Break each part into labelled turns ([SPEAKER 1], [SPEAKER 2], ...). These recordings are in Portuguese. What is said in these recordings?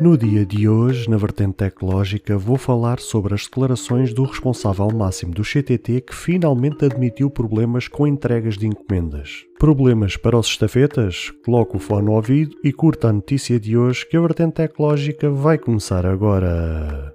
[SPEAKER 1] No dia de hoje, na vertente tecnológica, vou falar sobre as declarações do responsável máximo do CTT que finalmente admitiu problemas com entregas de encomendas. Problemas para os estafetas? Coloque o fone no ouvido e curta a notícia de hoje que a vertente tecnológica vai começar agora.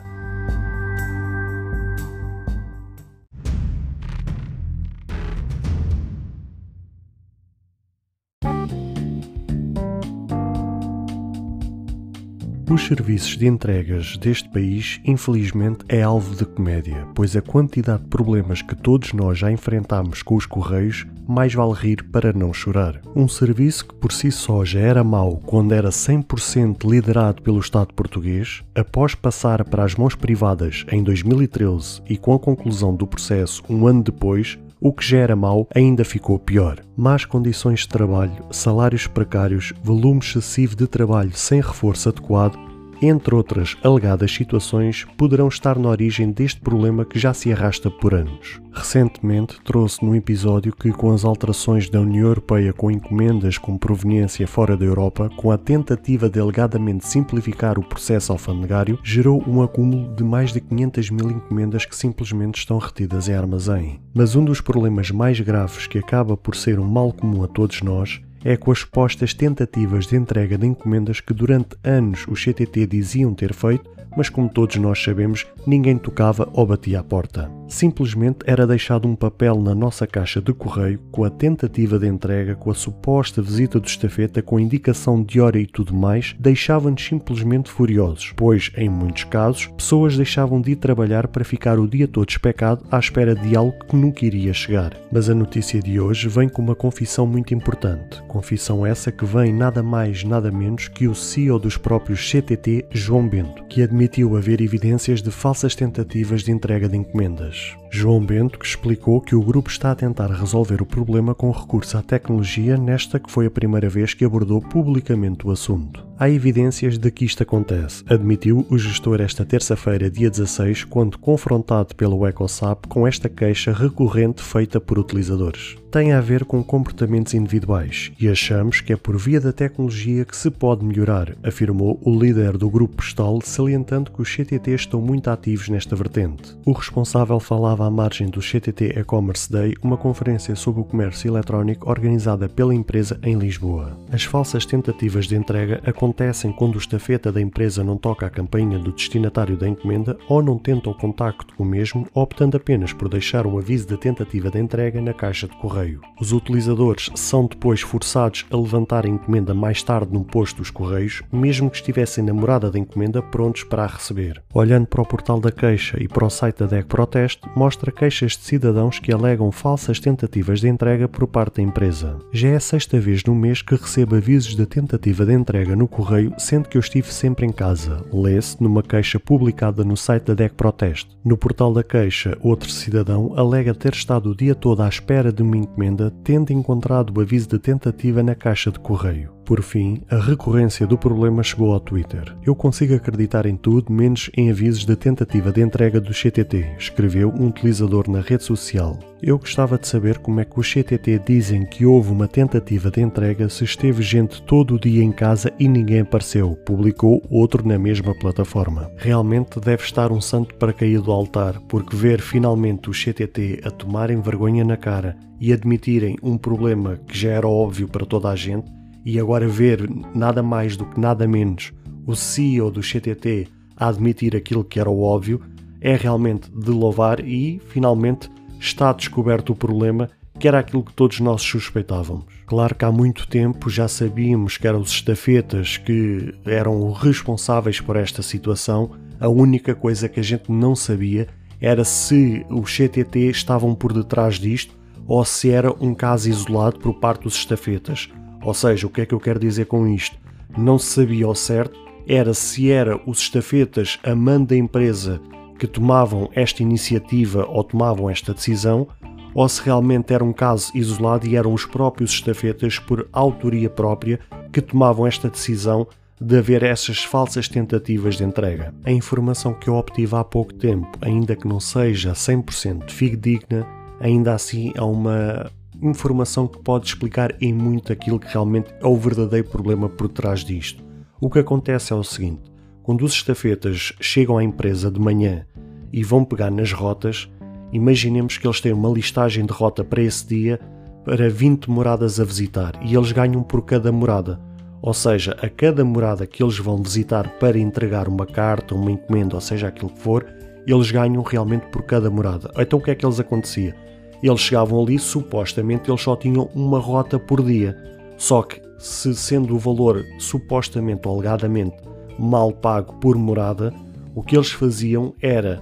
[SPEAKER 1] Os serviços de entregas deste país, infelizmente, é alvo de comédia, pois a quantidade de problemas que todos nós já enfrentamos com os correios, mais vale rir para não chorar. Um serviço que por si só já era mau quando era 100% liderado pelo Estado português, após passar para as mãos privadas em 2013 e com a conclusão do processo um ano depois, o que já era mau ainda ficou pior. Más condições de trabalho, salários precários, volume excessivo de trabalho sem reforço adequado, entre outras alegadas situações, poderão estar na origem deste problema que já se arrasta por anos. Recentemente trouxe num episódio que, com as alterações da União Europeia com encomendas com proveniência fora da Europa, com a tentativa de alegadamente simplificar o processo alfandegário, gerou um acúmulo de mais de 500 mil encomendas que simplesmente estão retidas em armazém. Mas um dos problemas mais graves que acaba por ser um mal comum a todos nós é com as supostas tentativas de entrega de encomendas que durante anos o CTT diziam ter feito, mas como todos nós sabemos, ninguém tocava ou batia à porta. Simplesmente era deixado um papel na nossa caixa de correio com a tentativa de entrega, com a suposta visita do estafeta, com indicação de hora e tudo mais, deixava-nos simplesmente furiosos, pois, em muitos casos, pessoas deixavam de ir trabalhar para ficar o dia todo especado à espera de algo que nunca iria chegar. Mas a notícia de hoje vem com uma confissão muito importante. Confissão essa que vem nada mais, nada menos que o CEO dos próprios CTT, João Bento, que admitiu haver evidências de falsas tentativas de entrega de encomendas. João Bento que explicou que o grupo está a tentar resolver o problema com recurso à tecnologia nesta que foi a primeira vez que abordou publicamente o assunto. Há evidências de que isto acontece, admitiu o gestor esta terça-feira, dia 16, quando confrontado pelo EcoSAP com esta queixa recorrente feita por utilizadores. Tem a ver com comportamentos individuais e achamos que é por via da tecnologia que se pode melhorar, afirmou o líder do grupo Postal, salientando que os CTT estão muito ativos nesta vertente. O responsável falava à margem do CTT E-Commerce Day, uma conferência sobre o comércio eletrónico organizada pela empresa em Lisboa. As falsas tentativas de entrega acontecem quando o estafeta da empresa não toca a campainha do destinatário da encomenda ou não tenta o contacto com o mesmo, optando apenas por deixar um aviso da tentativa de entrega na caixa de correio. Os utilizadores são depois forçados a levantar a encomenda mais tarde num posto dos correios, mesmo que estivessem na morada da encomenda prontos para a receber. Olhando para o portal da queixa e para o site da DEC Protest, mostra queixas de cidadãos que alegam falsas tentativas de entrega por parte da empresa. Já é a sexta vez no mês que recebo avisos de tentativa de entrega no correio, sendo que eu estive sempre em casa. Lê-se numa queixa publicada no site da DEC Protest. No portal da queixa, outro cidadão alega ter estado o dia todo à espera de uma encomenda, tendo encontrado o aviso de tentativa na caixa de correio. Por fim, a recorrência do problema chegou ao Twitter. Eu consigo acreditar em tudo menos em avisos de tentativa de entrega do CTT, escreveu um utilizador na rede social. Eu gostava de saber como é que os CTT dizem que houve uma tentativa de entrega se esteve gente todo o dia em casa e ninguém apareceu, publicou outro na mesma plataforma. Realmente deve estar um santo para cair do altar, porque ver finalmente os CTT a tomarem vergonha na cara e admitirem um problema que já era óbvio para toda a gente e agora ver nada mais do que nada menos o CEO do CTT a admitir aquilo que era o óbvio é realmente de louvar e finalmente está descoberto o problema que era aquilo que todos nós suspeitávamos. Claro que há muito tempo já sabíamos que eram os estafetas que eram responsáveis por esta situação, a única coisa que a gente não sabia era se os CTT estavam por detrás disto ou se era um caso isolado por parte dos estafetas. Ou seja, o que é que eu quero dizer com isto? Não se sabia ao certo era se era os estafetas a mando da empresa que tomavam esta iniciativa ou tomavam esta decisão, ou se realmente era um caso isolado e eram os próprios estafetas, por autoria própria, que tomavam esta decisão de haver essas falsas tentativas de entrega. A informação que eu obtive há pouco tempo, ainda que não seja 100% fidedigna, ainda assim é uma informação que pode explicar em muito aquilo que realmente é o verdadeiro problema por trás disto. O que acontece é o seguinte: quando os estafetas chegam à empresa de manhã e vão pegar nas rotas, imaginemos que eles têm uma listagem de rota para esse dia para 20 moradas a visitar e eles ganham por cada morada. Ou seja, a cada morada que eles vão visitar para entregar uma carta, uma encomenda, ou seja, aquilo que for, eles ganham realmente por cada morada. Então o que é que eles acontecia? Eles chegavam ali, supostamente eles só tinham uma rota por dia. Só que, se sendo o valor supostamente ou alegadamente mal pago por morada, o que eles faziam era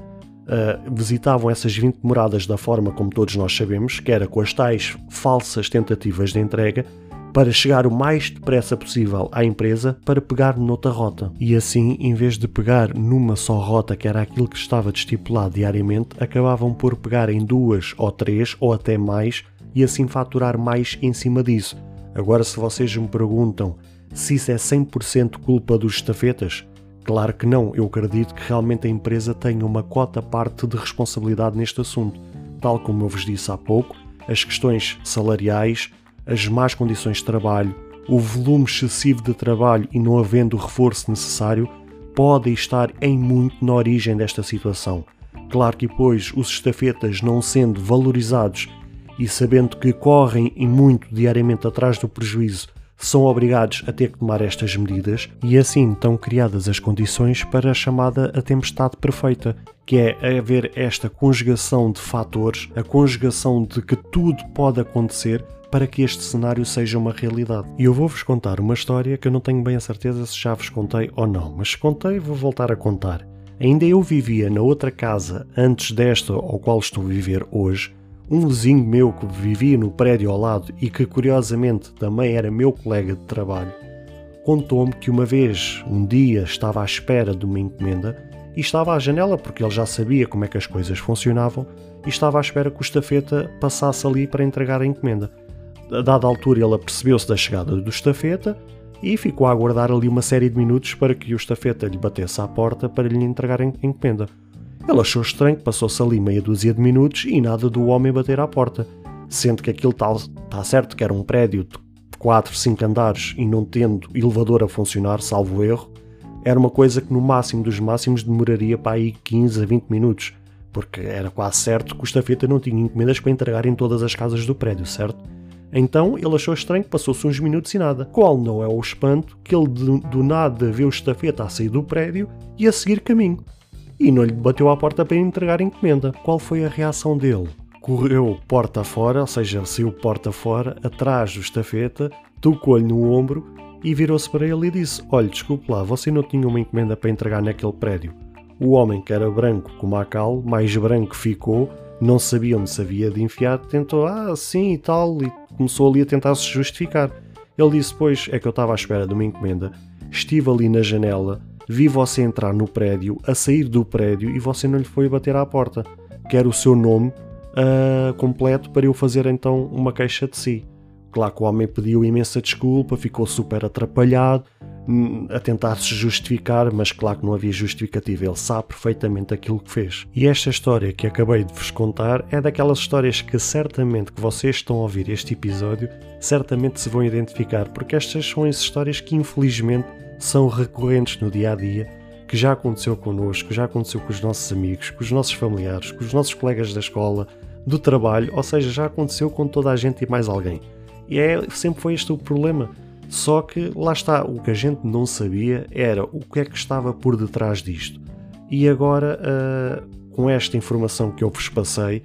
[SPEAKER 1] uh, visitavam essas 20 moradas da forma como todos nós sabemos, que era com as tais falsas tentativas de entrega, para chegar o mais depressa possível à empresa para pegar noutra rota. E assim, em vez de pegar numa só rota, que era aquilo que estava estipulado diariamente, acabavam por pegar em duas ou três ou até mais e assim faturar mais em cima disso. Agora, se vocês me perguntam se isso é 100% culpa dos estafetas, claro que não. Eu acredito que realmente a empresa tenha uma cota parte de responsabilidade neste assunto. Tal como eu vos disse há pouco, as questões salariais, as más condições de trabalho, o volume excessivo de trabalho e não havendo o reforço necessário, podem estar em muito na origem desta situação. Claro que depois os estafetas não sendo valorizados e sabendo que correm e muito diariamente atrás do prejuízo, são obrigados a ter que tomar estas medidas e assim estão criadas as condições para a chamada a tempestade perfeita, que é haver esta conjugação de fatores, a conjugação de que tudo pode acontecer para que este cenário seja uma realidade. E eu vou-vos contar uma história que eu não tenho bem a certeza se já vos contei ou não, mas se contei, vou voltar a contar. Ainda eu vivia na outra casa antes desta ao qual estou a viver hoje. Um vizinho meu que vivia no prédio ao lado e que curiosamente também era meu colega de trabalho, contou-me que uma vez, um dia, estava à espera de uma encomenda e estava à janela porque ele já sabia como é que as coisas funcionavam e estava à espera que o estafeta passasse ali para entregar a encomenda a dada altura ele apercebeu-se da chegada do estafeta e ficou a aguardar ali uma série de minutos para que o estafeta lhe batesse à porta para lhe entregar a encomenda. Ele achou estranho que passou-se ali meia dúzia de minutos e nada do homem bater à porta, sendo que aquilo está tá certo que era um prédio de 4, 5 andares e não tendo elevador a funcionar, salvo erro, era uma coisa que no máximo dos máximos demoraria para aí 15 a 20 minutos, porque era quase certo que o estafeta não tinha encomendas para entregar em todas as casas do prédio, certo? Então ele achou estranho que passou-se uns minutos e nada. Qual não é o espanto que ele do, nada vê o estafeta a sair do prédio e a seguir caminho. E não lhe bateu à porta para entregar a encomenda. Qual foi a reação dele? Correu porta fora, ou seja, saiu porta fora, atrás do estafeta, tocou-lhe no ombro e virou-se para ele e disse: Olha, desculpe lá, você não tinha uma encomenda para entregar naquele prédio. O homem, que era branco como a cal, mais branco ficou, não sabia onde se havia de enfiar, tentou, ah, sim e tal, e começou ali a tentar se justificar. Ele disse: Pois é que eu estava à espera de uma encomenda, estive ali na janela, vi você entrar no prédio, a sair do prédio e você não lhe foi bater à porta. Quero o seu nome uh, completo para eu fazer então uma queixa de si. Claro que o homem pediu imensa desculpa, ficou super atrapalhado, a tentar se justificar, mas claro que não havia justificativa, ele sabe perfeitamente aquilo que fez. E esta história que acabei de vos contar é daquelas histórias que certamente que vocês estão a ouvir este episódio, certamente se vão identificar, porque estas são as histórias que infelizmente são recorrentes no dia a dia, que já aconteceu connosco, já aconteceu com os nossos amigos, com os nossos familiares, com os nossos colegas da escola, do trabalho, ou seja, já aconteceu com toda a gente e mais alguém. E é, sempre foi este o problema. Só que lá está, o que a gente não sabia era o que é que estava por detrás disto. E agora, uh, com esta informação que eu vos passei,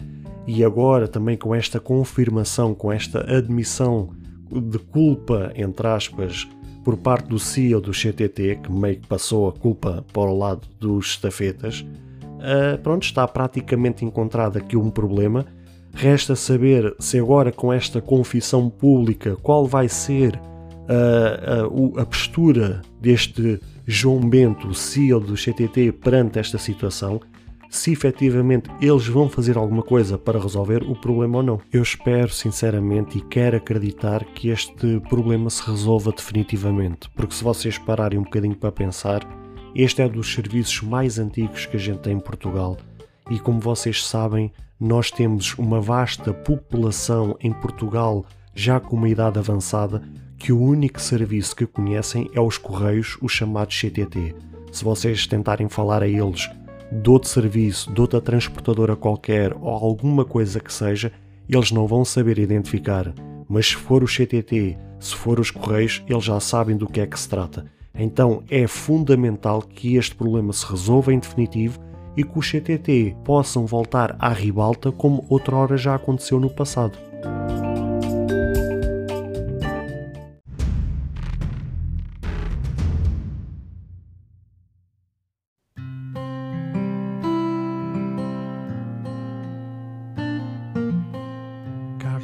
[SPEAKER 1] e agora também com esta confirmação, com esta admissão de culpa, entre aspas, por parte do CEO do CTT, que meio que passou a culpa para o lado dos estafetas, uh, pronto, está praticamente encontrado aqui um problema Resta saber se agora com esta confissão pública qual vai ser a, a, a postura deste João Bento, CEO do CTT, perante esta situação. se efetivamente eles vão fazer alguma coisa para resolver o problema ou não. Eu espero sinceramente e quero acreditar que este problema se resolva definitivamente, porque se vocês pararem um bocadinho para pensar, este é dos serviços mais antigos que a gente tem em Portugal e como vocês sabem, nós temos uma vasta população em Portugal já com uma idade avançada que o único serviço que conhecem é os Correios, os chamados CTT. Se vocês tentarem falar a eles de outro serviço, de outra transportadora qualquer ou alguma coisa que seja, eles não vão saber identificar. Mas se for o CTT, se for os Correios, eles já sabem do que é que se trata. Então é fundamental que este problema se resolva em definitivo e que os CTT possam voltar à ribalta como outrora já aconteceu no passado.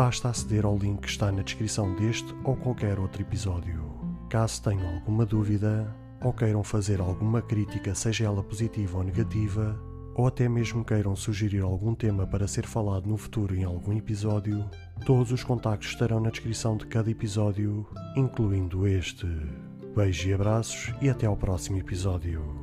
[SPEAKER 1] basta aceder ao link que está na descrição deste ou qualquer outro episódio. Caso tenham alguma dúvida ou queiram fazer alguma crítica, seja ela positiva ou negativa, ou até mesmo queiram sugerir algum tema para ser falado no futuro em algum episódio, todos os contactos estarão na descrição de cada episódio, incluindo este. Beijos e abraços e até ao próximo episódio.